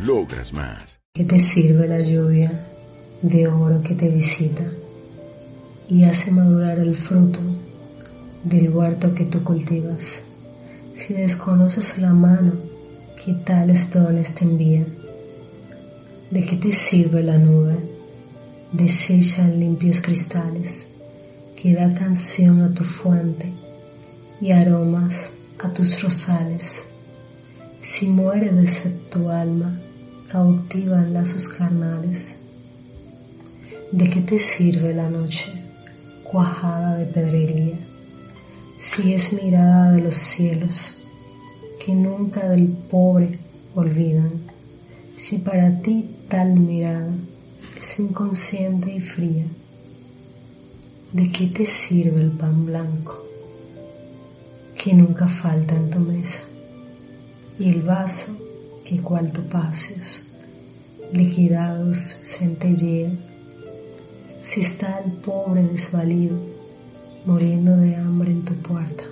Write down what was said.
Logras más. ¿Qué te sirve la lluvia? de oro que te visita y hace madurar el fruto del huerto que tú cultivas. Si desconoces la mano que tales dones te envía, ¿de qué te sirve la nube? Desecha limpios cristales que da canción a tu fuente y aromas a tus rosales. Si muere de sed tu alma, cautiva en lazos carnales ¿De qué te sirve la noche cuajada de pedrería si es mirada de los cielos que nunca del pobre olvidan? Si para ti tal mirada es inconsciente y fría, ¿de qué te sirve el pan blanco que nunca falta en tu mesa y el vaso que cual topacios liquidados centellea si está el pobre desvalido, muriendo de hambre en tu puerta.